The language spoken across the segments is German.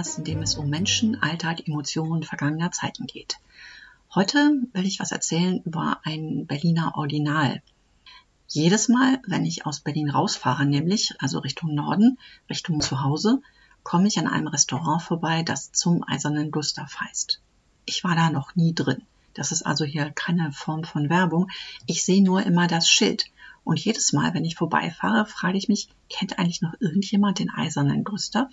Podcast, in dem es um Menschen, Alltag, Emotionen vergangener Zeiten geht. Heute will ich was erzählen über ein Berliner Original. Jedes Mal, wenn ich aus Berlin rausfahre, nämlich also Richtung Norden, Richtung Zuhause, komme ich an einem Restaurant vorbei, das zum Eisernen Gustav heißt. Ich war da noch nie drin. Das ist also hier keine Form von Werbung. Ich sehe nur immer das Schild. Und jedes Mal, wenn ich vorbeifahre, frage ich mich, kennt eigentlich noch irgendjemand den Eisernen Gustav?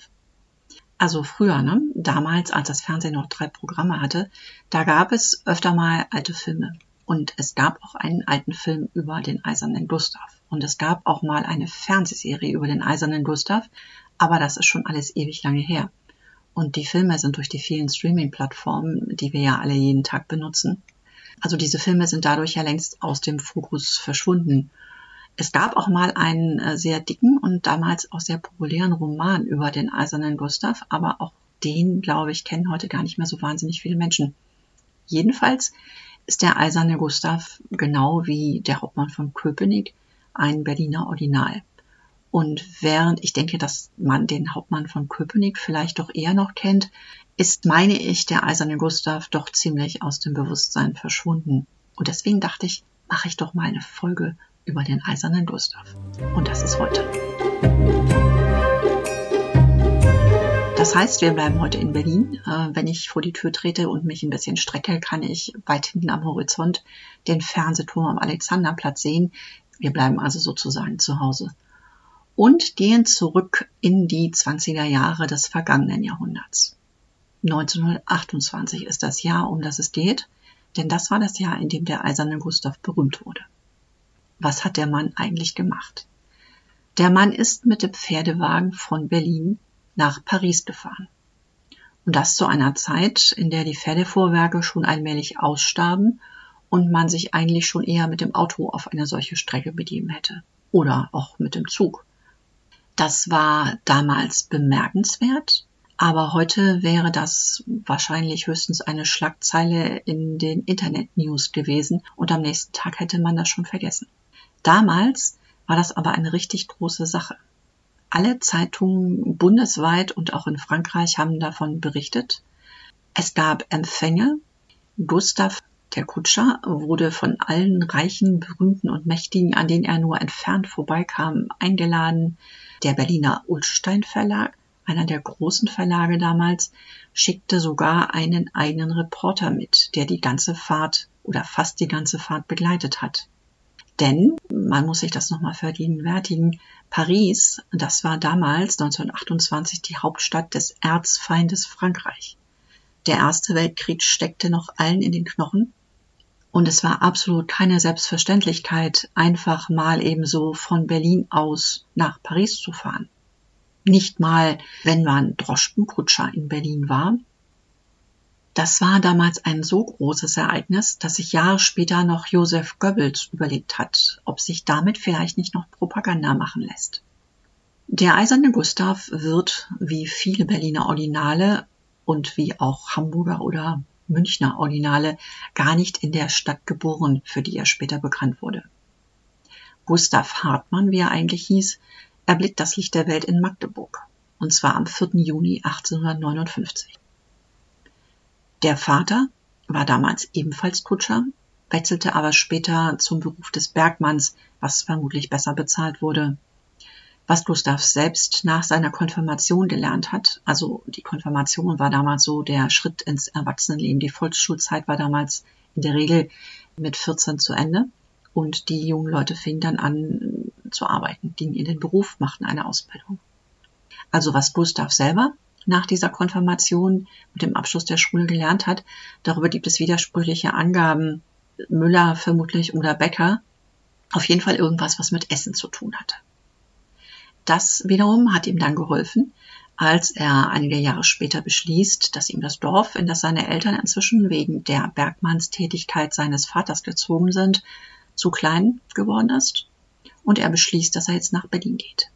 Also früher, ne? damals, als das Fernsehen noch drei Programme hatte, da gab es öfter mal alte Filme. Und es gab auch einen alten Film über den Eisernen Gustav. Und es gab auch mal eine Fernsehserie über den Eisernen Gustav. Aber das ist schon alles ewig lange her. Und die Filme sind durch die vielen Streaming-Plattformen, die wir ja alle jeden Tag benutzen. Also diese Filme sind dadurch ja längst aus dem Fokus verschwunden. Es gab auch mal einen äh, sehr dicken und damals auch sehr populären Roman über den Eisernen Gustav, aber auch den, glaube ich, kennen heute gar nicht mehr so wahnsinnig viele Menschen. Jedenfalls ist der Eiserne Gustav genau wie der Hauptmann von Köpenick ein Berliner Original. Und während ich denke, dass man den Hauptmann von Köpenick vielleicht doch eher noch kennt, ist, meine ich, der Eiserne Gustav doch ziemlich aus dem Bewusstsein verschwunden. Und deswegen dachte ich, mache ich doch mal eine Folge über den eisernen Gustav. Und das ist heute. Das heißt, wir bleiben heute in Berlin. Äh, wenn ich vor die Tür trete und mich ein bisschen strecke, kann ich weit hinten am Horizont den Fernsehturm am Alexanderplatz sehen. Wir bleiben also sozusagen zu Hause. Und gehen zurück in die 20er Jahre des vergangenen Jahrhunderts. 1928 ist das Jahr, um das es geht, denn das war das Jahr, in dem der eiserne Gustav berühmt wurde was hat der Mann eigentlich gemacht? Der Mann ist mit dem Pferdewagen von Berlin nach Paris gefahren. Und das zu einer Zeit, in der die Pferdefuhrwerke schon allmählich ausstarben und man sich eigentlich schon eher mit dem Auto auf eine solche Strecke begeben hätte. Oder auch mit dem Zug. Das war damals bemerkenswert, aber heute wäre das wahrscheinlich höchstens eine Schlagzeile in den Internet-News gewesen und am nächsten Tag hätte man das schon vergessen. Damals war das aber eine richtig große Sache. Alle Zeitungen bundesweit und auch in Frankreich haben davon berichtet. Es gab Empfänge. Gustav, der Kutscher, wurde von allen Reichen, Berühmten und Mächtigen, an denen er nur entfernt vorbeikam, eingeladen. Der Berliner Ulstein Verlag, einer der großen Verlage damals, schickte sogar einen eigenen Reporter mit, der die ganze Fahrt oder fast die ganze Fahrt begleitet hat. Denn, man muss sich das nochmal vergegenwärtigen, Paris, das war damals 1928 die Hauptstadt des Erzfeindes Frankreich. Der Erste Weltkrieg steckte noch allen in den Knochen und es war absolut keine Selbstverständlichkeit, einfach mal ebenso von Berlin aus nach Paris zu fahren. Nicht mal, wenn man Droschkenkutscher in Berlin war, das war damals ein so großes Ereignis, dass sich Jahre später noch Josef Goebbels überlegt hat, ob sich damit vielleicht nicht noch Propaganda machen lässt. Der Eiserne Gustav wird, wie viele Berliner Originale und wie auch Hamburger oder Münchner Originale, gar nicht in der Stadt geboren, für die er später bekannt wurde. Gustav Hartmann, wie er eigentlich hieß, erblickt das Licht der Welt in Magdeburg, und zwar am 4. Juni 1859. Der Vater war damals ebenfalls Kutscher, wechselte aber später zum Beruf des Bergmanns, was vermutlich besser bezahlt wurde. Was Gustav selbst nach seiner Konfirmation gelernt hat, also die Konfirmation war damals so der Schritt ins Erwachsenenleben. Die Volksschulzeit war damals in der Regel mit 14 zu Ende und die jungen Leute fingen dann an zu arbeiten, gingen in den Beruf, machten eine Ausbildung. Also was Gustav selber nach dieser Konfirmation mit dem Abschluss der Schule gelernt hat. Darüber gibt es widersprüchliche Angaben. Müller vermutlich oder Becker. Auf jeden Fall irgendwas, was mit Essen zu tun hatte. Das wiederum hat ihm dann geholfen, als er einige Jahre später beschließt, dass ihm das Dorf, in das seine Eltern inzwischen wegen der Bergmannstätigkeit seines Vaters gezogen sind, zu klein geworden ist und er beschließt, dass er jetzt nach Berlin geht.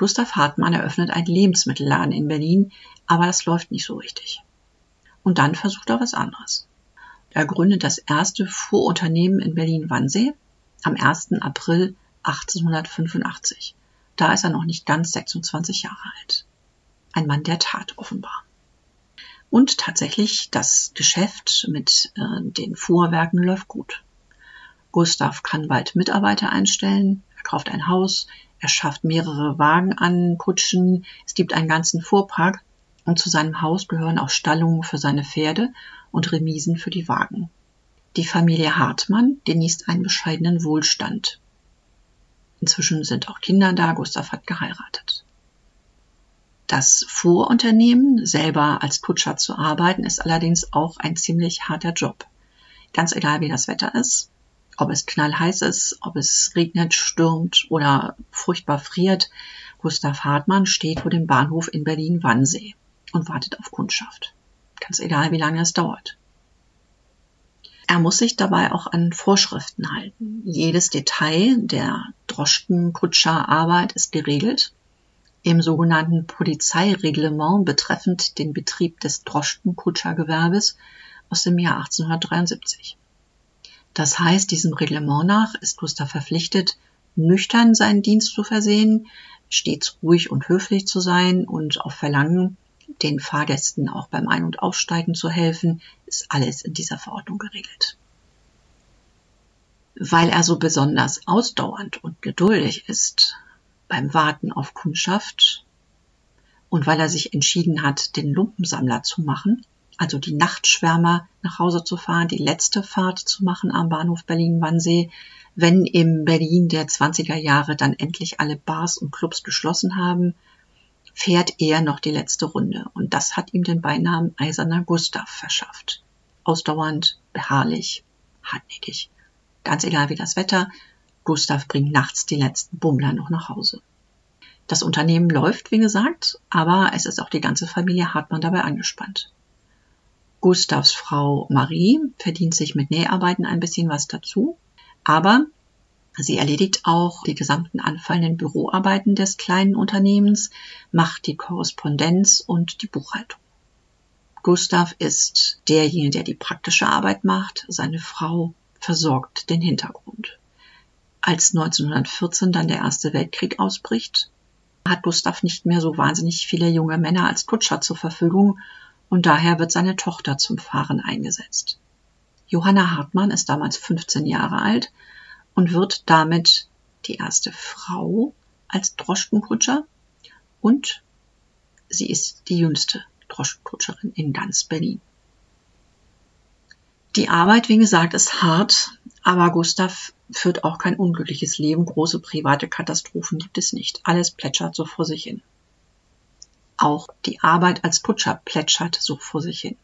Gustav Hartmann eröffnet einen Lebensmittelladen in Berlin, aber das läuft nicht so richtig. Und dann versucht er was anderes. Er gründet das erste Fuhrunternehmen in Berlin-Wannsee am 1. April 1885. Da ist er noch nicht ganz 26 Jahre alt. ein Mann der Tat offenbar. Und tatsächlich, das Geschäft mit äh, den Fuhrwerken läuft gut. Gustav kann bald Mitarbeiter einstellen, er kauft ein Haus, er schafft mehrere Wagen an, Kutschen, es gibt einen ganzen Fuhrpark und zu seinem Haus gehören auch Stallungen für seine Pferde und Remisen für die Wagen. Die Familie Hartmann genießt einen bescheidenen Wohlstand. Inzwischen sind auch Kinder da, Gustav hat geheiratet. Das Fuhrunternehmen, selber als Kutscher zu arbeiten, ist allerdings auch ein ziemlich harter Job. Ganz egal, wie das Wetter ist, ob es knallheiß ist, ob es regnet, stürmt oder furchtbar friert, Gustav Hartmann steht vor dem Bahnhof in Berlin-Wannsee und wartet auf Kundschaft. Ganz egal, wie lange es dauert. Er muss sich dabei auch an Vorschriften halten. Jedes Detail der Droschkenkutscherarbeit ist geregelt. Im sogenannten Polizeireglement betreffend den Betrieb des Droschkenkutschergewerbes aus dem Jahr 1873. Das heißt, diesem Reglement nach ist Gustav verpflichtet, nüchtern seinen Dienst zu versehen, stets ruhig und höflich zu sein und auf Verlangen den Fahrgästen auch beim Ein- und Aussteigen zu helfen, ist alles in dieser Verordnung geregelt. Weil er so besonders ausdauernd und geduldig ist beim Warten auf Kundschaft und weil er sich entschieden hat, den Lumpensammler zu machen, also die Nachtschwärmer nach Hause zu fahren, die letzte Fahrt zu machen am Bahnhof Berlin-Wannsee, wenn im Berlin der 20er Jahre dann endlich alle Bars und Clubs geschlossen haben, fährt er noch die letzte Runde. Und das hat ihm den Beinamen Eiserner Gustav verschafft. Ausdauernd, beharrlich, hartnäckig. Ganz egal wie das Wetter, Gustav bringt nachts die letzten Bummler noch nach Hause. Das Unternehmen läuft, wie gesagt, aber es ist auch die ganze Familie Hartmann dabei angespannt. Gustavs Frau Marie verdient sich mit Näharbeiten ein bisschen was dazu, aber Sie erledigt auch die gesamten anfallenden Büroarbeiten des kleinen Unternehmens, macht die Korrespondenz und die Buchhaltung. Gustav ist derjenige, der die praktische Arbeit macht. Seine Frau versorgt den Hintergrund. Als 1914 dann der Erste Weltkrieg ausbricht, hat Gustav nicht mehr so wahnsinnig viele junge Männer als Kutscher zur Verfügung und daher wird seine Tochter zum Fahren eingesetzt. Johanna Hartmann ist damals 15 Jahre alt und wird damit die erste Frau als Droschkenkutscher und sie ist die jüngste Droschkenkutscherin in ganz Berlin. Die Arbeit, wie gesagt, ist hart, aber Gustav führt auch kein unglückliches Leben. Große private Katastrophen gibt es nicht. Alles plätschert so vor sich hin. Auch die Arbeit als Kutscher plätschert so vor sich hin.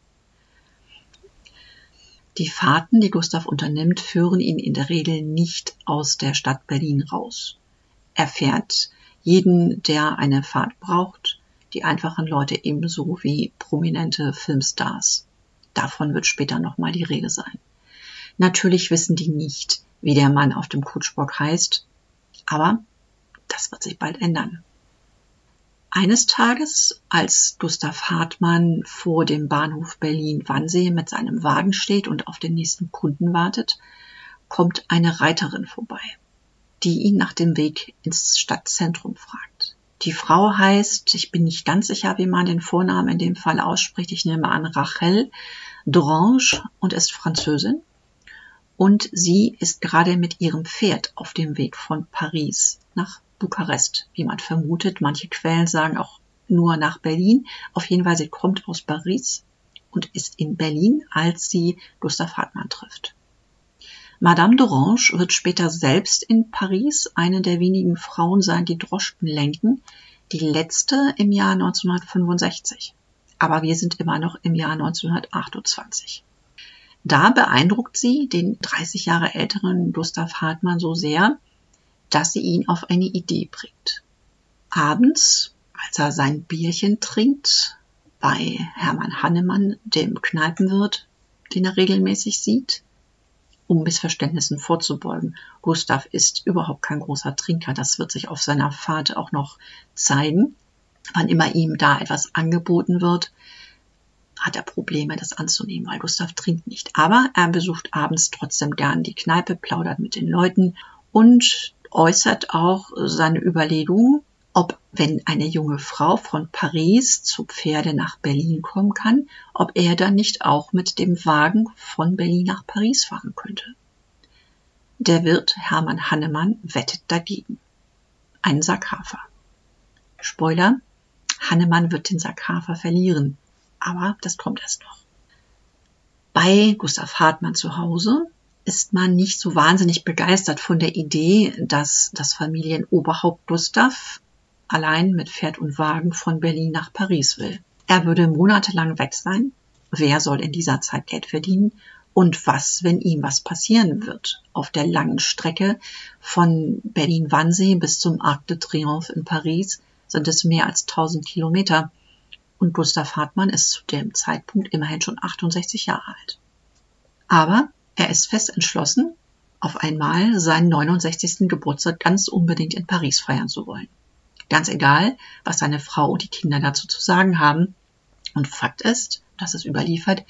Die Fahrten, die Gustav unternimmt, führen ihn in der Regel nicht aus der Stadt Berlin raus. Er fährt jeden, der eine Fahrt braucht, die einfachen Leute ebenso wie prominente Filmstars. Davon wird später nochmal die Rede sein. Natürlich wissen die nicht, wie der Mann auf dem Kutschbock heißt, aber das wird sich bald ändern. Eines Tages, als Gustav Hartmann vor dem Bahnhof Berlin-Wannsee mit seinem Wagen steht und auf den nächsten Kunden wartet, kommt eine Reiterin vorbei, die ihn nach dem Weg ins Stadtzentrum fragt. Die Frau heißt, ich bin nicht ganz sicher, wie man den Vornamen in dem Fall ausspricht, ich nehme an Rachel Drange und ist Französin. Und sie ist gerade mit ihrem Pferd auf dem Weg von Paris nach Bukarest, wie man vermutet. Manche Quellen sagen auch nur nach Berlin. Auf jeden Fall, sie kommt aus Paris und ist in Berlin, als sie Gustav Hartmann trifft. Madame d'Orange wird später selbst in Paris eine der wenigen Frauen sein, die Droschken lenken, die letzte im Jahr 1965. Aber wir sind immer noch im Jahr 1928. Da beeindruckt sie den 30 Jahre älteren Gustav Hartmann so sehr, dass sie ihn auf eine Idee bringt. Abends, als er sein Bierchen trinkt, bei Hermann Hannemann, dem Kneipenwirt, den er regelmäßig sieht, um Missverständnissen vorzubeugen. Gustav ist überhaupt kein großer Trinker, das wird sich auf seiner Fahrt auch noch zeigen. Wann immer ihm da etwas angeboten wird, hat er Probleme, das anzunehmen, weil Gustav trinkt nicht. Aber er besucht abends trotzdem gern die Kneipe, plaudert mit den Leuten und äußert auch seine Überlegung, ob, wenn eine junge Frau von Paris zu Pferde nach Berlin kommen kann, ob er dann nicht auch mit dem Wagen von Berlin nach Paris fahren könnte. Der Wirt Hermann Hannemann wettet dagegen. Ein Sack Hafer. Spoiler, Hannemann wird den Sack Hafer verlieren, aber das kommt erst noch. Bei Gustav Hartmann zu Hause ist man nicht so wahnsinnig begeistert von der Idee, dass das Familienoberhaupt Gustav allein mit Pferd und Wagen von Berlin nach Paris will. Er würde monatelang weg sein. Wer soll in dieser Zeit Geld verdienen? Und was, wenn ihm was passieren wird? Auf der langen Strecke von Berlin-Wannsee bis zum Arc de Triomphe in Paris sind es mehr als 1000 Kilometer. Und Gustav Hartmann ist zu dem Zeitpunkt immerhin schon 68 Jahre alt. Aber er ist fest entschlossen, auf einmal seinen 69. Geburtstag ganz unbedingt in Paris feiern zu wollen. Ganz egal, was seine Frau und die Kinder dazu zu sagen haben. Und Fakt ist, das ist überliefert,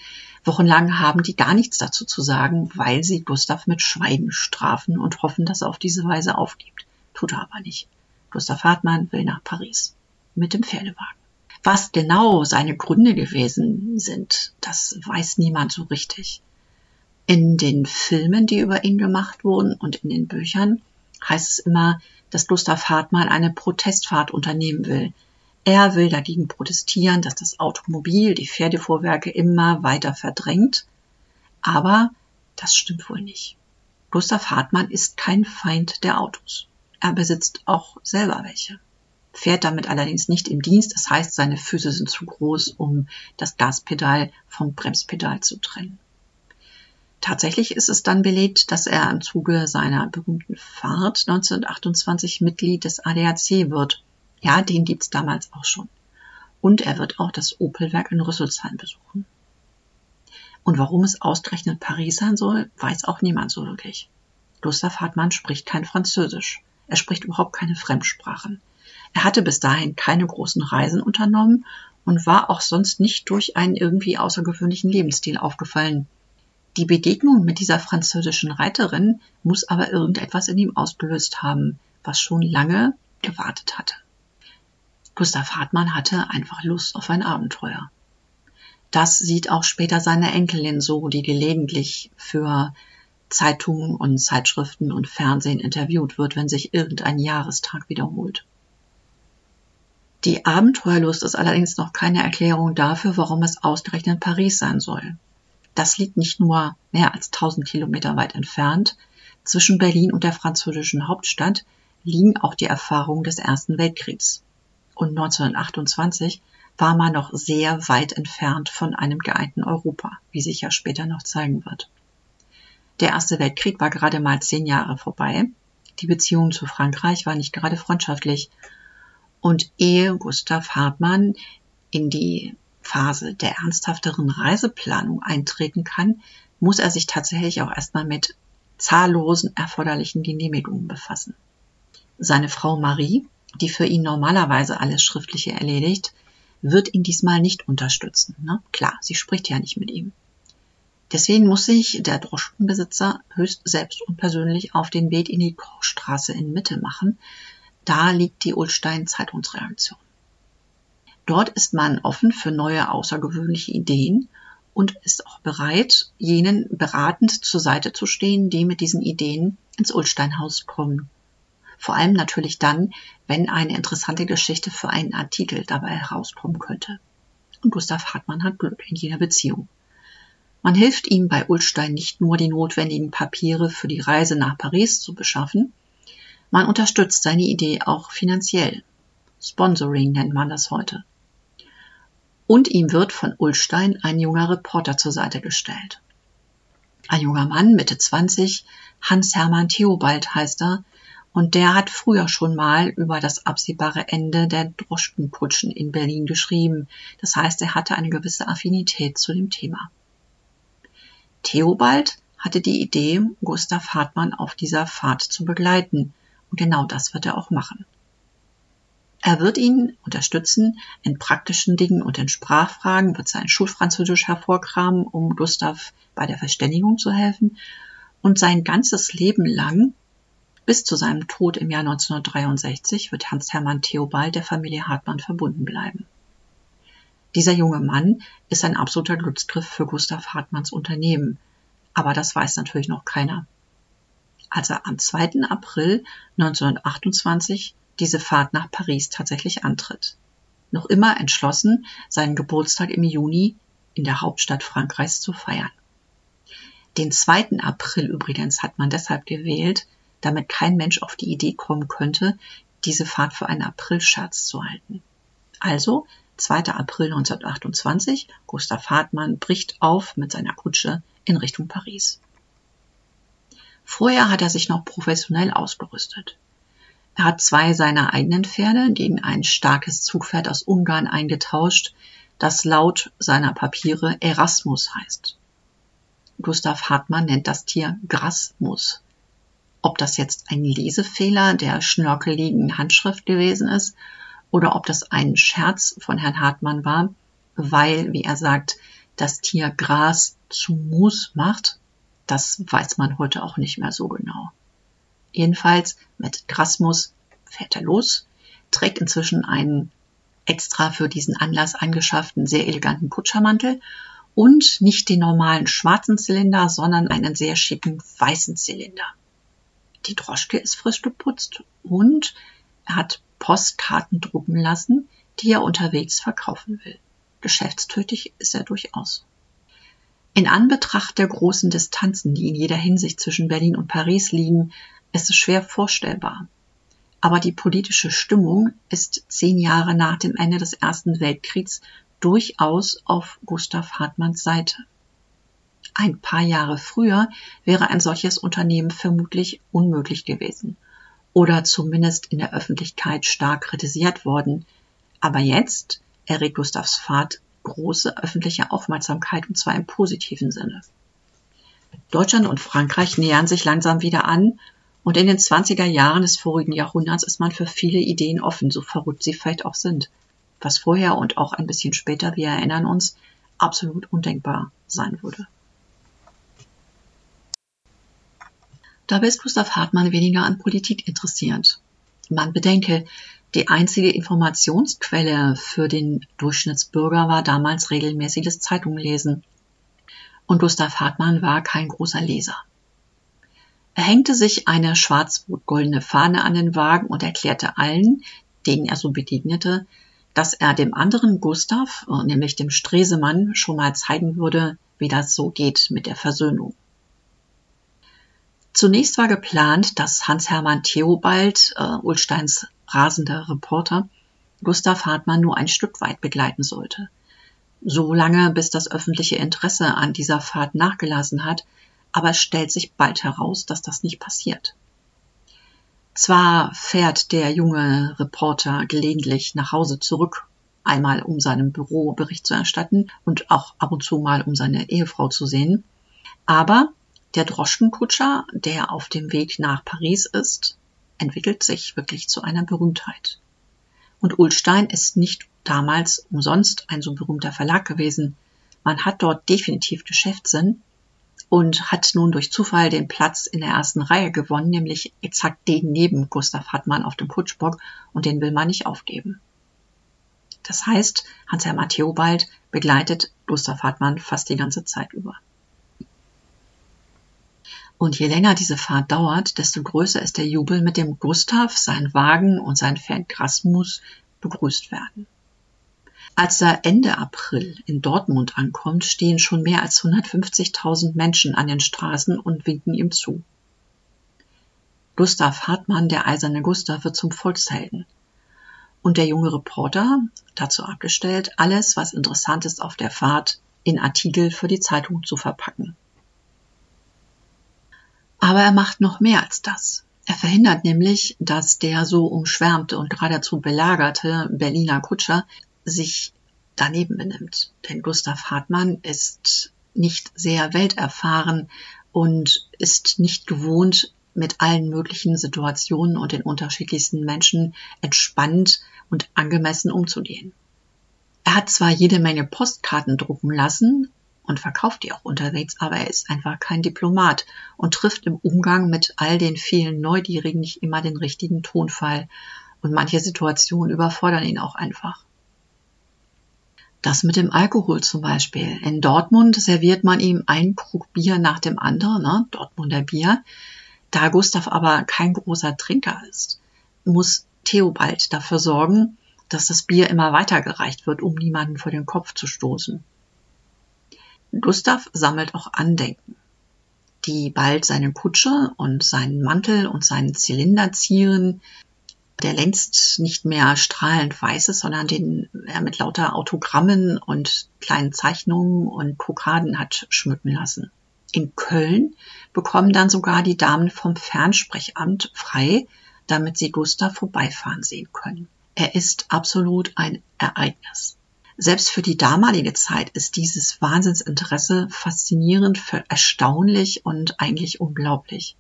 wochenlang haben die gar nichts dazu zu sagen, weil sie Gustav mit Schweigen strafen und hoffen, dass er auf diese Weise aufgibt. Tut er aber nicht. Gustav Hartmann will nach Paris. Mit dem Pferdewagen. Was genau seine Gründe gewesen sind, das weiß niemand so richtig. In den Filmen, die über ihn gemacht wurden und in den Büchern heißt es immer, dass Gustav Hartmann eine Protestfahrt unternehmen will. Er will dagegen protestieren, dass das Automobil die Pferdefuhrwerke immer weiter verdrängt. Aber das stimmt wohl nicht. Gustav Hartmann ist kein Feind der Autos. Er besitzt auch selber welche. Fährt damit allerdings nicht im Dienst, das heißt, seine Füße sind zu groß, um das Gaspedal vom Bremspedal zu trennen. Tatsächlich ist es dann belegt, dass er im Zuge seiner berühmten Fahrt 1928 Mitglied des ADAC wird. Ja, den gibt's damals auch schon. Und er wird auch das Opelwerk in Rüsselsheim besuchen. Und warum es ausgerechnet Paris sein soll, weiß auch niemand so wirklich. Gustav Hartmann spricht kein Französisch. Er spricht überhaupt keine Fremdsprachen. Er hatte bis dahin keine großen Reisen unternommen und war auch sonst nicht durch einen irgendwie außergewöhnlichen Lebensstil aufgefallen. Die Begegnung mit dieser französischen Reiterin muss aber irgendetwas in ihm ausgelöst haben, was schon lange gewartet hatte. Gustav Hartmann hatte einfach Lust auf ein Abenteuer. Das sieht auch später seine Enkelin so, die gelegentlich für Zeitungen und Zeitschriften und Fernsehen interviewt wird, wenn sich irgendein Jahrestag wiederholt. Die Abenteuerlust ist allerdings noch keine Erklärung dafür, warum es ausgerechnet Paris sein soll. Das liegt nicht nur mehr als 1000 Kilometer weit entfernt. Zwischen Berlin und der französischen Hauptstadt liegen auch die Erfahrungen des Ersten Weltkriegs. Und 1928 war man noch sehr weit entfernt von einem geeinten Europa, wie sich ja später noch zeigen wird. Der Erste Weltkrieg war gerade mal zehn Jahre vorbei. Die Beziehung zu Frankreich war nicht gerade freundschaftlich. Und ehe Gustav Hartmann in die Phase der ernsthafteren Reiseplanung eintreten kann, muss er sich tatsächlich auch erstmal mit zahllosen erforderlichen Genehmigungen befassen. Seine Frau Marie, die für ihn normalerweise alles Schriftliche erledigt, wird ihn diesmal nicht unterstützen. Ne? Klar, sie spricht ja nicht mit ihm. Deswegen muss sich der Droschkenbesitzer höchst selbst und persönlich auf den Weg in die Kochstraße in Mitte machen. Da liegt die Ulstein Zeitungsreaktion. Dort ist man offen für neue außergewöhnliche Ideen und ist auch bereit, jenen beratend zur Seite zu stehen, die mit diesen Ideen ins Ulsteinhaus kommen. Vor allem natürlich dann, wenn eine interessante Geschichte für einen Artikel dabei herauskommen könnte. Und Gustav Hartmann hat Glück in jener Beziehung. Man hilft ihm bei Ulstein nicht nur die notwendigen Papiere für die Reise nach Paris zu beschaffen, man unterstützt seine Idee auch finanziell. Sponsoring nennt man das heute und ihm wird von Ulstein ein junger Reporter zur Seite gestellt. Ein junger Mann, Mitte 20, Hans-Hermann Theobald heißt er, und der hat früher schon mal über das absehbare Ende der Droschkenputschen in Berlin geschrieben. Das heißt, er hatte eine gewisse Affinität zu dem Thema. Theobald hatte die Idee, Gustav Hartmann auf dieser Fahrt zu begleiten. Und genau das wird er auch machen. Er wird ihn unterstützen in praktischen Dingen und in Sprachfragen, wird sein Schulfranzösisch hervorkramen, um Gustav bei der Verständigung zu helfen. Und sein ganzes Leben lang Bis zu seinem Tod im Jahr 1963 wird Hans-Hermann Theobald der Familie Hartmann verbunden bleiben. Dieser junge Mann ist ein absoluter Glücksgriff für Gustav Hartmanns Unternehmen, aber das weiß natürlich noch keiner. Als er am 2. April 1928 diese Fahrt nach Paris tatsächlich antritt. Noch immer entschlossen, seinen Geburtstag im Juni in der Hauptstadt Frankreichs zu feiern. Den 2. April übrigens hat man deshalb gewählt, damit kein Mensch auf die Idee kommen könnte, diese Fahrt für einen Aprilscherz zu halten. Also 2. April 1928, Gustav Hartmann bricht auf mit seiner Kutsche in Richtung Paris. Vorher hat er sich noch professionell ausgerüstet. Er hat zwei seiner eigenen Pferde gegen ein starkes Zugpferd aus Ungarn eingetauscht, das laut seiner Papiere Erasmus heißt. Gustav Hartmann nennt das Tier Grasmus. Ob das jetzt ein Lesefehler der schnörkeligen Handschrift gewesen ist oder ob das ein Scherz von Herrn Hartmann war, weil, wie er sagt, das Tier Gras zu Mus macht, das weiß man heute auch nicht mehr so genau. Jedenfalls mit Grasmus fährt er los, trägt inzwischen einen extra für diesen Anlass angeschafften sehr eleganten Kutschermantel und nicht den normalen schwarzen Zylinder, sondern einen sehr schicken weißen Zylinder. Die Droschke ist frisch geputzt und er hat Postkarten drucken lassen, die er unterwegs verkaufen will. Geschäftstüchtig ist er durchaus. In Anbetracht der großen Distanzen, die in jeder Hinsicht zwischen Berlin und Paris liegen, ist es schwer vorstellbar. Aber die politische Stimmung ist zehn Jahre nach dem Ende des Ersten Weltkriegs durchaus auf Gustav Hartmanns Seite. Ein paar Jahre früher wäre ein solches Unternehmen vermutlich unmöglich gewesen oder zumindest in der Öffentlichkeit stark kritisiert worden. Aber jetzt erregt Gustavs Fahrt große öffentliche Aufmerksamkeit und zwar im positiven Sinne. Deutschland und Frankreich nähern sich langsam wieder an und in den 20er Jahren des vorigen Jahrhunderts ist man für viele Ideen offen, so verrückt sie vielleicht auch sind, was vorher und auch ein bisschen später, wir erinnern uns, absolut undenkbar sein würde. Dabei ist Gustav Hartmann weniger an Politik interessiert. Man bedenke, die einzige Informationsquelle für den Durchschnittsbürger war damals regelmäßiges Zeitunglesen. Und Gustav Hartmann war kein großer Leser. Er hängte sich eine schwarz-rot-goldene Fahne an den Wagen und erklärte allen, denen er so begegnete, dass er dem anderen Gustav, nämlich dem Stresemann, schon mal zeigen würde, wie das so geht mit der Versöhnung. Zunächst war geplant, dass Hans-Hermann Theobald, äh, Ulsteins rasender Reporter, Gustav Hartmann nur ein Stück weit begleiten sollte. So lange, bis das öffentliche Interesse an dieser Fahrt nachgelassen hat, aber es stellt sich bald heraus, dass das nicht passiert. Zwar fährt der junge Reporter gelegentlich nach Hause zurück, einmal um seinem Büro Bericht zu erstatten und auch ab und zu mal um seine Ehefrau zu sehen, aber der Droschkenkutscher, der auf dem Weg nach Paris ist, entwickelt sich wirklich zu einer Berühmtheit. Und Ulstein ist nicht damals umsonst ein so berühmter Verlag gewesen. Man hat dort definitiv Geschäftssinn und hat nun durch Zufall den Platz in der ersten Reihe gewonnen, nämlich exakt den neben Gustav Hartmann auf dem Kutschbock und den will man nicht aufgeben. Das heißt, Hans-Hermann Theobald begleitet Gustav Hartmann fast die ganze Zeit über. Und je länger diese Fahrt dauert, desto größer ist der Jubel, mit dem Gustav, sein Wagen und sein Fan Grasmus begrüßt werden. Als er Ende April in Dortmund ankommt, stehen schon mehr als 150.000 Menschen an den Straßen und winken ihm zu. Gustav Hartmann, der eiserne Gustav, wird zum Volkshelden. Und der junge Reporter, dazu abgestellt, alles, was interessant ist auf der Fahrt, in Artikel für die Zeitung zu verpacken. Aber er macht noch mehr als das. Er verhindert nämlich, dass der so umschwärmte und geradezu belagerte Berliner Kutscher sich daneben benimmt. Denn Gustav Hartmann ist nicht sehr welterfahren und ist nicht gewohnt, mit allen möglichen Situationen und den unterschiedlichsten Menschen entspannt und angemessen umzugehen. Er hat zwar jede Menge Postkarten drucken lassen, und verkauft die auch unterwegs, aber er ist einfach kein Diplomat und trifft im Umgang mit all den vielen Neugierigen nicht immer den richtigen Tonfall und manche Situationen überfordern ihn auch einfach. Das mit dem Alkohol zum Beispiel. In Dortmund serviert man ihm ein Krug Bier nach dem anderen, ne? Dortmunder Bier. Da Gustav aber kein großer Trinker ist, muss Theobald dafür sorgen, dass das Bier immer weitergereicht wird, um niemanden vor den Kopf zu stoßen. Gustav sammelt auch Andenken, die bald seine Kutsche und seinen Mantel und seinen Zylinder zieren, der längst nicht mehr strahlend weiß ist, sondern den er mit lauter Autogrammen und kleinen Zeichnungen und Kokaden hat schmücken lassen. In Köln bekommen dann sogar die Damen vom Fernsprechamt frei, damit sie Gustav vorbeifahren sehen können. Er ist absolut ein Ereignis. Selbst für die damalige Zeit ist dieses Wahnsinnsinteresse faszinierend, erstaunlich und eigentlich unglaublich.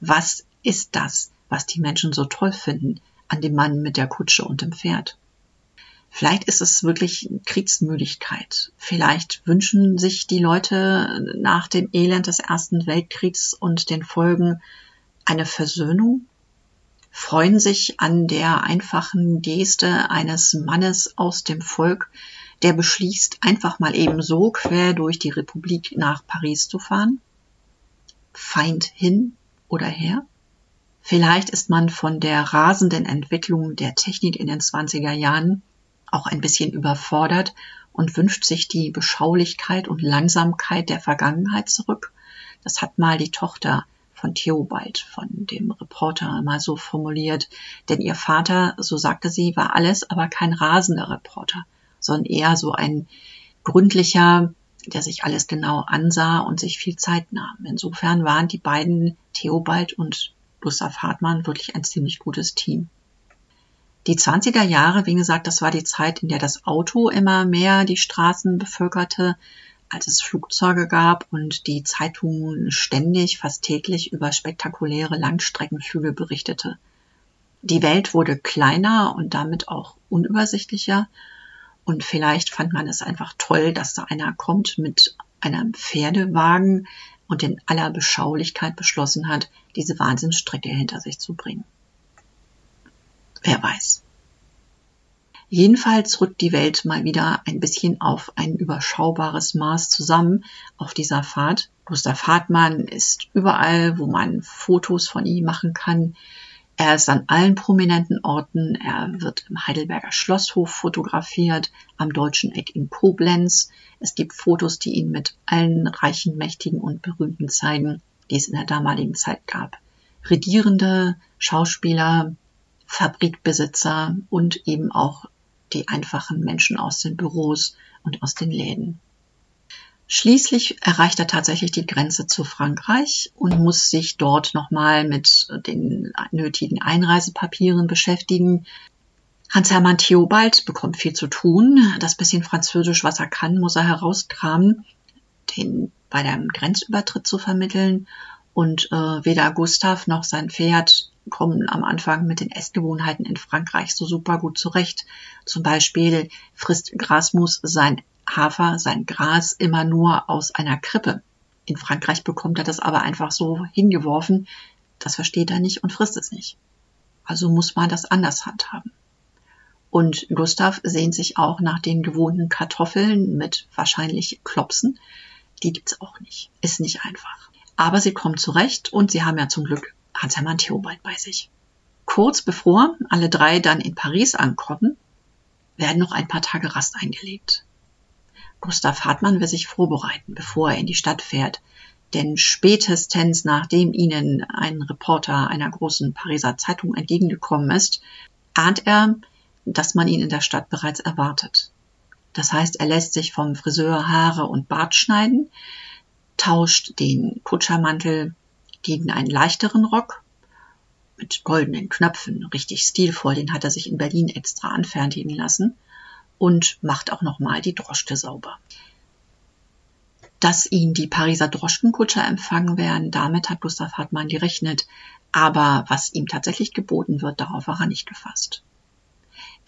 Was ist das, was die Menschen so toll finden an dem Mann mit der Kutsche und dem Pferd? Vielleicht ist es wirklich Kriegsmüdigkeit. Vielleicht wünschen sich die Leute nach dem Elend des Ersten Weltkriegs und den Folgen eine Versöhnung freuen sich an der einfachen Geste eines Mannes aus dem Volk, der beschließt, einfach mal eben so quer durch die Republik nach Paris zu fahren? Feind hin oder her? Vielleicht ist man von der rasenden Entwicklung der Technik in den 20er Jahren auch ein bisschen überfordert und wünscht sich die Beschaulichkeit und Langsamkeit der Vergangenheit zurück. Das hat mal die Tochter von Theobald, von dem Reporter, mal so formuliert. Denn ihr Vater, so sagte sie, war alles, aber kein rasender Reporter, sondern eher so ein gründlicher, der sich alles genau ansah und sich viel Zeit nahm. Insofern waren die beiden Theobald und Gustav Hartmann wirklich ein ziemlich gutes Team. Die 20er Jahre, wie gesagt, das war die Zeit, in der das Auto immer mehr die Straßen bevölkerte als es Flugzeuge gab und die Zeitungen ständig, fast täglich über spektakuläre Langstreckenflüge berichtete. Die Welt wurde kleiner und damit auch unübersichtlicher und vielleicht fand man es einfach toll, dass da einer kommt mit einem Pferdewagen und in aller Beschaulichkeit beschlossen hat, diese Wahnsinnsstrecke hinter sich zu bringen. Wer weiß. Jedenfalls rückt die Welt mal wieder ein bisschen auf ein überschaubares Maß zusammen auf dieser Fahrt. Gustav Hartmann ist überall, wo man Fotos von ihm machen kann. Er ist an allen prominenten Orten. Er wird im Heidelberger Schlosshof fotografiert, am Deutschen Eck in Koblenz. Es gibt Fotos, die ihn mit allen reichen, mächtigen und berühmten zeigen, die es in der damaligen Zeit gab. Regierende, Schauspieler, Fabrikbesitzer und eben auch die einfachen Menschen aus den Büros und aus den Läden. Schließlich erreicht er tatsächlich die Grenze zu Frankreich und muss sich dort nochmal mit den nötigen Einreisepapieren beschäftigen. Hans-Hermann Theobald bekommt viel zu tun. Das bisschen Französisch, was er kann, muss er herauskramen, den bei dem Grenzübertritt zu vermitteln. Und äh, weder Gustav noch sein Pferd kommen am Anfang mit den Essgewohnheiten in Frankreich so super gut zurecht. Zum Beispiel frisst Grasmus sein Hafer, sein Gras immer nur aus einer Krippe. In Frankreich bekommt er das aber einfach so hingeworfen. Das versteht er nicht und frisst es nicht. Also muss man das anders handhaben. Und Gustav sehnt sich auch nach den gewohnten Kartoffeln mit wahrscheinlich Klopsen. Die gibt's auch nicht. Ist nicht einfach. Aber sie kommen zurecht und sie haben ja zum Glück Hans-Hermann Theobald bei sich. Kurz bevor alle drei dann in Paris ankommen, werden noch ein paar Tage Rast eingelegt. Gustav Hartmann will sich vorbereiten, bevor er in die Stadt fährt, denn spätestens nachdem ihnen ein Reporter einer großen Pariser Zeitung entgegengekommen ist, ahnt er, dass man ihn in der Stadt bereits erwartet. Das heißt, er lässt sich vom Friseur Haare und Bart schneiden, tauscht den Kutschermantel gegen einen leichteren Rock mit goldenen Knöpfen, richtig stilvoll, den hat er sich in Berlin extra anfertigen lassen und macht auch nochmal die Droschke sauber. Dass ihn die Pariser Droschkenkutscher empfangen werden, damit hat Gustav Hartmann gerechnet, aber was ihm tatsächlich geboten wird, darauf war er nicht gefasst.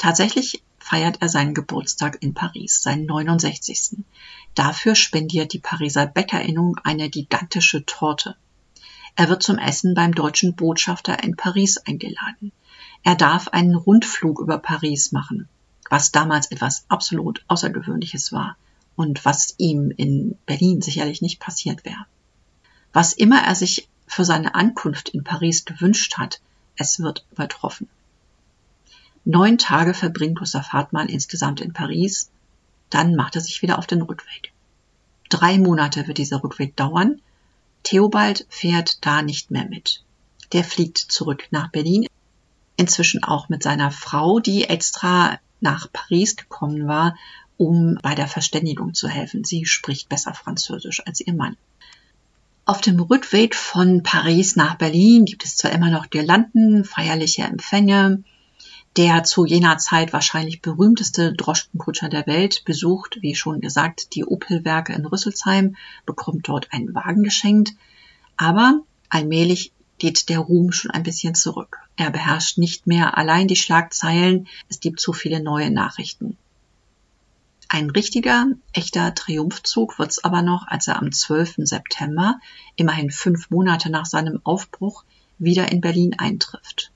Tatsächlich feiert er seinen Geburtstag in Paris, seinen 69. Dafür spendiert die Pariser Bäckerinnung eine gigantische Torte. Er wird zum Essen beim deutschen Botschafter in Paris eingeladen. Er darf einen Rundflug über Paris machen, was damals etwas absolut Außergewöhnliches war und was ihm in Berlin sicherlich nicht passiert wäre. Was immer er sich für seine Ankunft in Paris gewünscht hat, es wird übertroffen. Neun Tage verbringt Gustav Hartmann insgesamt in Paris, dann macht er sich wieder auf den Rückweg. Drei Monate wird dieser Rückweg dauern. Theobald fährt da nicht mehr mit. Der fliegt zurück nach Berlin, inzwischen auch mit seiner Frau, die extra nach Paris gekommen war, um bei der Verständigung zu helfen. Sie spricht besser Französisch als ihr Mann. Auf dem Rückweg von Paris nach Berlin gibt es zwar immer noch Girlanden, feierliche Empfänge. Der zu jener Zeit wahrscheinlich berühmteste Droschkenkutscher der Welt besucht, wie schon gesagt, die Opelwerke in Rüsselsheim, bekommt dort einen Wagen geschenkt. Aber allmählich geht der Ruhm schon ein bisschen zurück. Er beherrscht nicht mehr allein die Schlagzeilen, es gibt zu viele neue Nachrichten. Ein richtiger, echter Triumphzug wird's aber noch, als er am 12. September, immerhin fünf Monate nach seinem Aufbruch, wieder in Berlin eintrifft.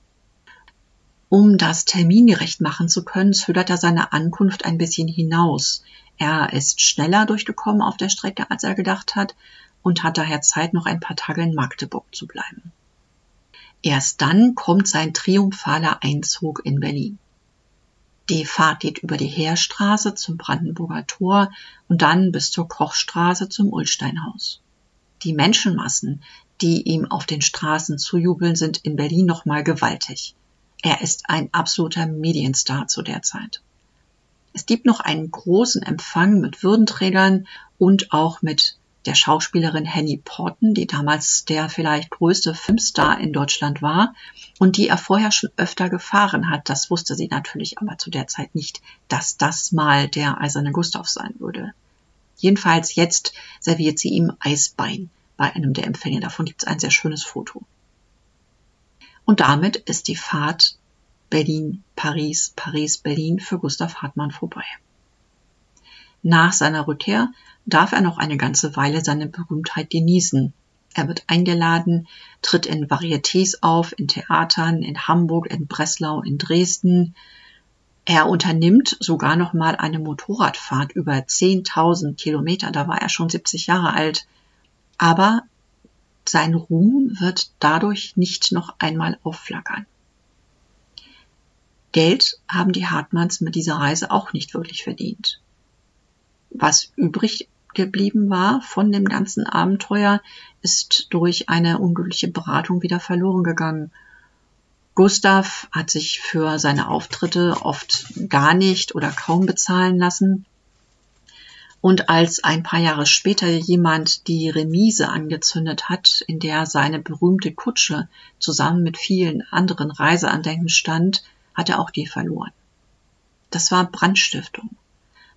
Um das termingerecht machen zu können, zögert er seine Ankunft ein bisschen hinaus. Er ist schneller durchgekommen auf der Strecke, als er gedacht hat, und hat daher Zeit, noch ein paar Tage in Magdeburg zu bleiben. Erst dann kommt sein triumphaler Einzug in Berlin. Die Fahrt geht über die Heerstraße zum Brandenburger Tor und dann bis zur Kochstraße zum Ulsteinhaus. Die Menschenmassen, die ihm auf den Straßen zujubeln, sind in Berlin nochmal gewaltig. Er ist ein absoluter Medienstar zu der Zeit. Es gibt noch einen großen Empfang mit Würdenträgern und auch mit der Schauspielerin Henny Porten, die damals der vielleicht größte Filmstar in Deutschland war und die er vorher schon öfter gefahren hat. Das wusste sie natürlich aber zu der Zeit nicht, dass das mal der eiserne Gustav sein würde. Jedenfalls jetzt serviert sie ihm Eisbein bei einem der Empfänge. Davon gibt es ein sehr schönes Foto. Und damit ist die Fahrt Berlin, Paris, Paris, Berlin für Gustav Hartmann vorbei. Nach seiner Rückkehr darf er noch eine ganze Weile seine Berühmtheit genießen. Er wird eingeladen, tritt in Varietés auf, in Theatern, in Hamburg, in Breslau, in Dresden. Er unternimmt sogar noch mal eine Motorradfahrt über 10.000 Kilometer. Da war er schon 70 Jahre alt. Aber sein Ruhm wird dadurch nicht noch einmal aufflackern. Geld haben die Hartmanns mit dieser Reise auch nicht wirklich verdient. Was übrig geblieben war von dem ganzen Abenteuer, ist durch eine unglückliche Beratung wieder verloren gegangen. Gustav hat sich für seine Auftritte oft gar nicht oder kaum bezahlen lassen. Und als ein paar Jahre später jemand die Remise angezündet hat, in der seine berühmte Kutsche zusammen mit vielen anderen Reiseandenken stand, hat er auch die verloren. Das war Brandstiftung.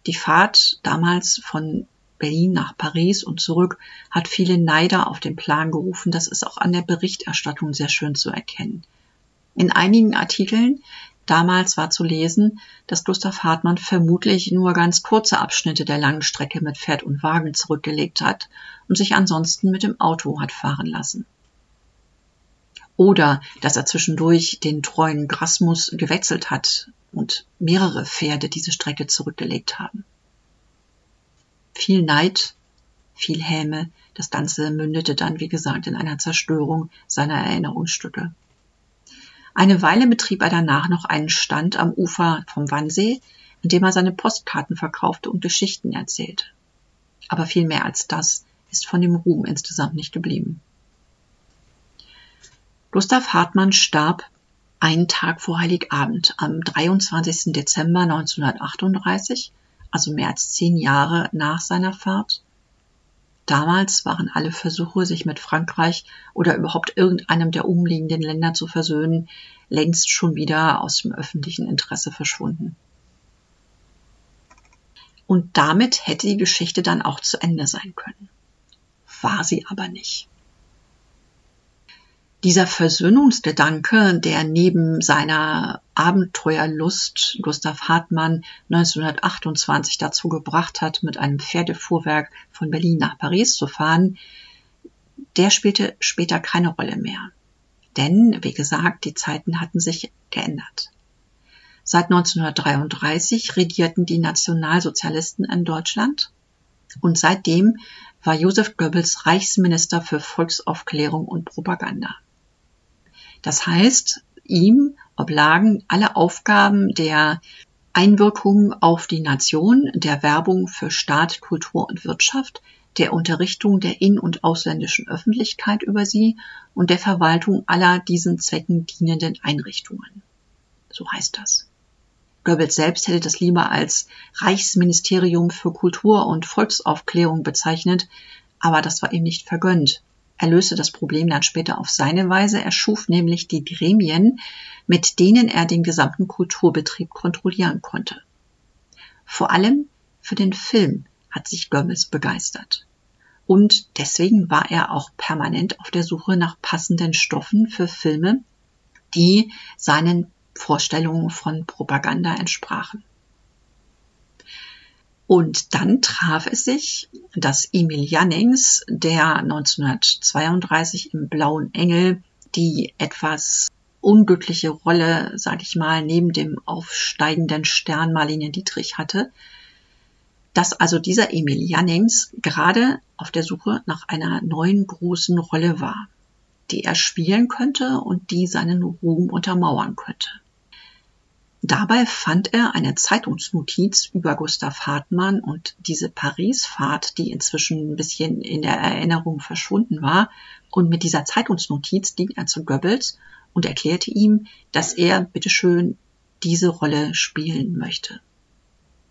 Die Fahrt damals von Berlin nach Paris und zurück hat viele Neider auf den Plan gerufen. Das ist auch an der Berichterstattung sehr schön zu erkennen. In einigen Artikeln damals war zu lesen, dass Gustav Hartmann vermutlich nur ganz kurze Abschnitte der langen Strecke mit Pferd und Wagen zurückgelegt hat und sich ansonsten mit dem Auto hat fahren lassen. Oder dass er zwischendurch den treuen Grasmus gewechselt hat und mehrere Pferde diese Strecke zurückgelegt haben viel Neid, viel Häme. Das Ganze mündete dann, wie gesagt, in einer Zerstörung seiner Erinnerungsstücke. Eine Weile betrieb er danach noch einen Stand am Ufer vom Wannsee, in dem er seine Postkarten verkaufte und Geschichten erzählte. Aber viel mehr als das ist von dem Ruhm insgesamt nicht geblieben. Gustav Hartmann starb einen Tag vor Heiligabend am 23. Dezember 1938 also mehr als zehn Jahre nach seiner Fahrt. Damals waren alle Versuche, sich mit Frankreich oder überhaupt irgendeinem der umliegenden Länder zu versöhnen, längst schon wieder aus dem öffentlichen Interesse verschwunden. Und damit hätte die Geschichte dann auch zu Ende sein können. War sie aber nicht. Dieser Versöhnungsgedanke, der neben seiner Abenteuerlust Gustav Hartmann 1928 dazu gebracht hat, mit einem Pferdefuhrwerk von Berlin nach Paris zu fahren, der spielte später keine Rolle mehr. Denn, wie gesagt, die Zeiten hatten sich geändert. Seit 1933 regierten die Nationalsozialisten in Deutschland und seitdem war Josef Goebbels Reichsminister für Volksaufklärung und Propaganda. Das heißt, ihm oblagen alle Aufgaben der Einwirkung auf die Nation, der Werbung für Staat, Kultur und Wirtschaft, der Unterrichtung der in- und ausländischen Öffentlichkeit über sie und der Verwaltung aller diesen Zwecken dienenden Einrichtungen. So heißt das. Goebbels selbst hätte das lieber als Reichsministerium für Kultur und Volksaufklärung bezeichnet, aber das war ihm nicht vergönnt. Er löste das Problem dann später auf seine Weise. Er schuf nämlich die Gremien, mit denen er den gesamten Kulturbetrieb kontrollieren konnte. Vor allem für den Film hat sich Goebbels begeistert. Und deswegen war er auch permanent auf der Suche nach passenden Stoffen für Filme, die seinen Vorstellungen von Propaganda entsprachen. Und dann traf es sich, dass Emil Jannings, der 1932 im Blauen Engel die etwas unglückliche Rolle, sag ich mal, neben dem aufsteigenden Stern Marlene Dietrich hatte, dass also dieser Emil Jannings gerade auf der Suche nach einer neuen großen Rolle war, die er spielen könnte und die seinen Ruhm untermauern könnte. Dabei fand er eine Zeitungsnotiz über Gustav Hartmann und diese Paris-Fahrt, die inzwischen ein bisschen in der Erinnerung verschwunden war. Und mit dieser Zeitungsnotiz ging er zu Goebbels und erklärte ihm, dass er bitteschön diese Rolle spielen möchte.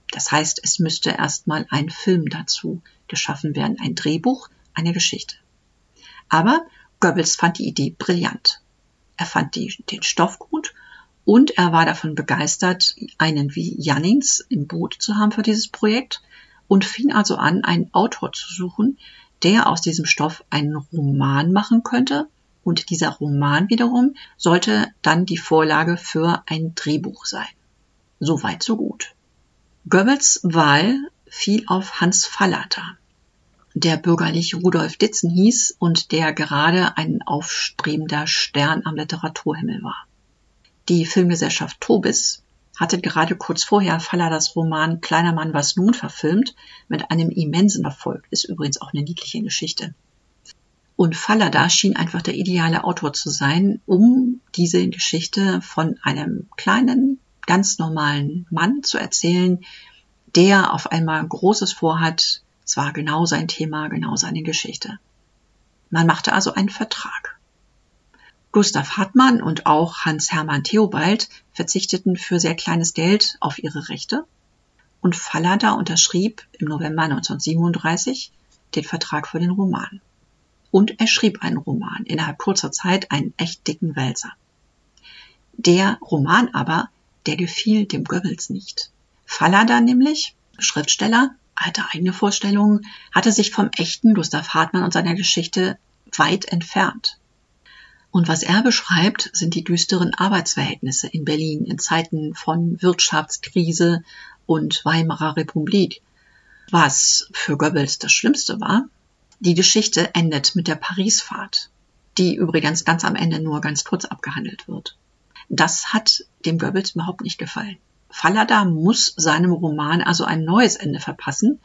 Das heißt, es müsste erstmal ein Film dazu geschaffen werden, ein Drehbuch, eine Geschichte. Aber Goebbels fand die Idee brillant. Er fand die, den Stoff gut und er war davon begeistert, einen wie Jannings im Boot zu haben für dieses Projekt und fing also an, einen Autor zu suchen, der aus diesem Stoff einen Roman machen könnte. Und dieser Roman wiederum sollte dann die Vorlage für ein Drehbuch sein. Soweit, so gut. Goebbels Wahl fiel auf Hans Fallater, der bürgerlich Rudolf Ditzen hieß und der gerade ein aufstrebender Stern am Literaturhimmel war. Die Filmgesellschaft Tobis hatte gerade kurz vorher Falladas Roman Kleiner Mann was nun verfilmt, mit einem immensen Erfolg. Ist übrigens auch eine niedliche Geschichte. Und Fallada schien einfach der ideale Autor zu sein, um diese Geschichte von einem kleinen, ganz normalen Mann zu erzählen, der auf einmal Großes vorhat. zwar genau sein Thema, genau seine Geschichte. Man machte also einen Vertrag. Gustav Hartmann und auch Hans-Hermann Theobald verzichteten für sehr kleines Geld auf ihre Rechte und Fallada unterschrieb im November 1937 den Vertrag für den Roman. Und er schrieb einen Roman, innerhalb kurzer Zeit einen echt dicken Wälzer. Der Roman aber, der gefiel dem Goebbels nicht. Fallada nämlich, Schriftsteller, hatte eigene Vorstellungen, hatte sich vom echten Gustav Hartmann und seiner Geschichte weit entfernt. Und was er beschreibt, sind die düsteren Arbeitsverhältnisse in Berlin in Zeiten von Wirtschaftskrise und Weimarer Republik. Was für Goebbels das Schlimmste war, die Geschichte endet mit der Parisfahrt, die übrigens ganz am Ende nur ganz kurz abgehandelt wird. Das hat dem Goebbels überhaupt nicht gefallen. Fallada muss seinem Roman also ein neues Ende verpassen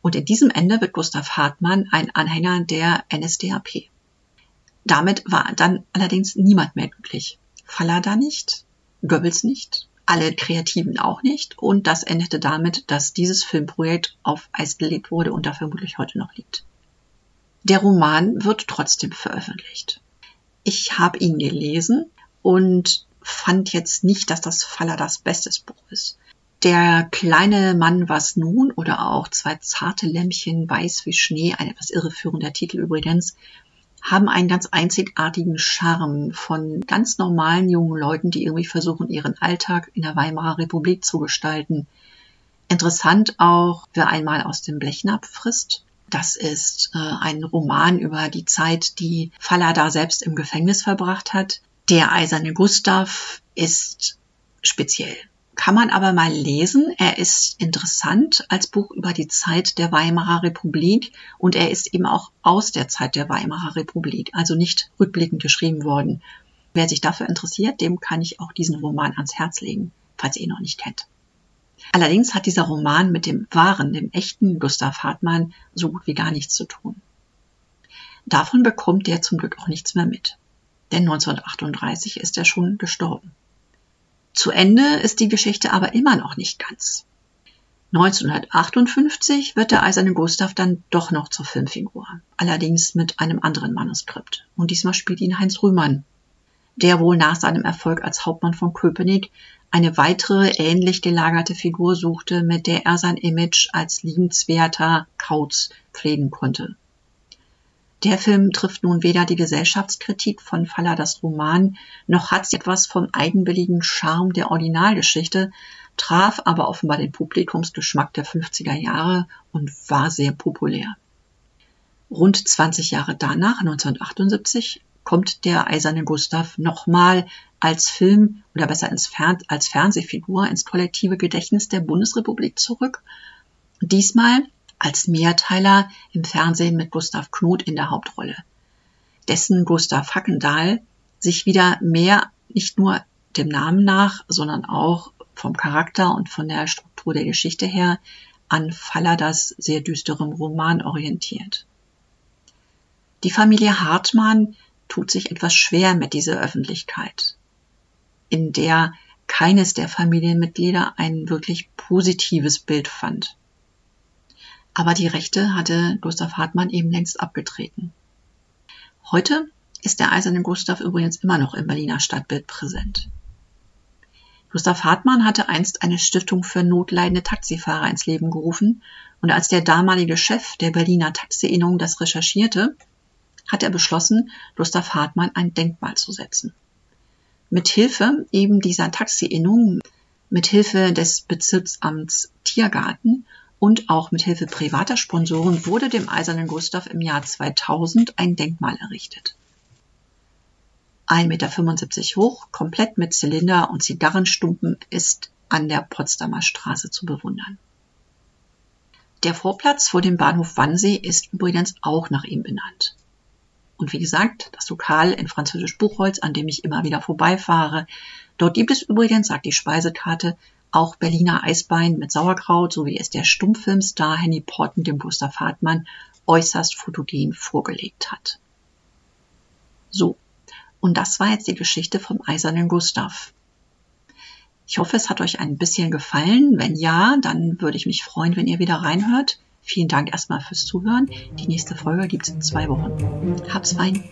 und in diesem Ende wird Gustav Hartmann ein Anhänger der NSDAP. Damit war dann allerdings niemand mehr glücklich. Fallada nicht, Goebbels nicht, alle Kreativen auch nicht und das endete damit, dass dieses Filmprojekt auf Eis gelegt wurde und da vermutlich heute noch liegt. Der Roman wird trotzdem veröffentlicht. Ich habe ihn gelesen und fand jetzt nicht, dass das Falladas bestes Buch ist. Der kleine Mann was nun oder auch zwei zarte Lämpchen weiß wie Schnee, ein etwas irreführender Titel übrigens, haben einen ganz einzigartigen Charme von ganz normalen jungen Leuten, die irgendwie versuchen, ihren Alltag in der Weimarer Republik zu gestalten. Interessant auch, wer einmal aus dem Blechnapf frisst. Das ist äh, ein Roman über die Zeit, die Fallada selbst im Gefängnis verbracht hat. Der eiserne Gustav ist speziell. Kann man aber mal lesen. Er ist interessant als Buch über die Zeit der Weimarer Republik und er ist eben auch aus der Zeit der Weimarer Republik, also nicht rückblickend geschrieben worden. Wer sich dafür interessiert, dem kann ich auch diesen Roman ans Herz legen, falls ihr ihn noch nicht kennt. Allerdings hat dieser Roman mit dem wahren, dem echten Gustav Hartmann so gut wie gar nichts zu tun. Davon bekommt er zum Glück auch nichts mehr mit. Denn 1938 ist er schon gestorben. Zu Ende ist die Geschichte aber immer noch nicht ganz. 1958 wird der eiserne Gustav dann doch noch zur Filmfigur, allerdings mit einem anderen Manuskript. Und diesmal spielt ihn Heinz Rühmann, der wohl nach seinem Erfolg als Hauptmann von Köpenick eine weitere ähnlich gelagerte Figur suchte, mit der er sein Image als liebenswerter Kauz pflegen konnte. Der Film trifft nun weder die Gesellschaftskritik von Falladas Roman, noch hat sie etwas vom eigenwilligen Charme der Originalgeschichte, traf aber offenbar den Publikumsgeschmack der 50er Jahre und war sehr populär. Rund 20 Jahre danach, 1978, kommt der eiserne Gustav nochmal als Film oder besser als Fernsehfigur ins kollektive Gedächtnis der Bundesrepublik zurück. Diesmal als Mehrteiler im Fernsehen mit Gustav Knot in der Hauptrolle. Dessen Gustav Hackendahl sich wieder mehr nicht nur dem Namen nach, sondern auch vom Charakter und von der Struktur der Geschichte her an Falladas sehr düsterem Roman orientiert. Die Familie Hartmann tut sich etwas schwer mit dieser Öffentlichkeit, in der keines der Familienmitglieder ein wirklich positives Bild fand. Aber die Rechte hatte Gustav Hartmann eben längst abgetreten. Heute ist der eiserne Gustav übrigens immer noch im Berliner Stadtbild präsent. Gustav Hartmann hatte einst eine Stiftung für notleidende Taxifahrer ins Leben gerufen und als der damalige Chef der Berliner Taxi-Innung das recherchierte, hat er beschlossen, Gustav Hartmann ein Denkmal zu setzen. Mit Hilfe eben dieser Taxi-Innung, mit Hilfe des Bezirksamts Tiergarten und auch mit Hilfe privater Sponsoren wurde dem Eisernen Gustav im Jahr 2000 ein Denkmal errichtet. 1,75 Meter hoch, komplett mit Zylinder und Zigarrenstumpen, ist an der Potsdamer Straße zu bewundern. Der Vorplatz vor dem Bahnhof Wannsee ist übrigens auch nach ihm benannt. Und wie gesagt, das Lokal in Französisch Buchholz, an dem ich immer wieder vorbeifahre, dort gibt es übrigens, sagt die Speisekarte, auch Berliner Eisbein mit Sauerkraut, so wie es der Stummfilmstar Henny Porten dem Gustav Hartmann äußerst fotogen vorgelegt hat. So, und das war jetzt die Geschichte vom Eisernen Gustav. Ich hoffe, es hat euch ein bisschen gefallen. Wenn ja, dann würde ich mich freuen, wenn ihr wieder reinhört. Vielen Dank erstmal fürs Zuhören. Die nächste Folge gibt's in zwei Wochen. Hab's fein.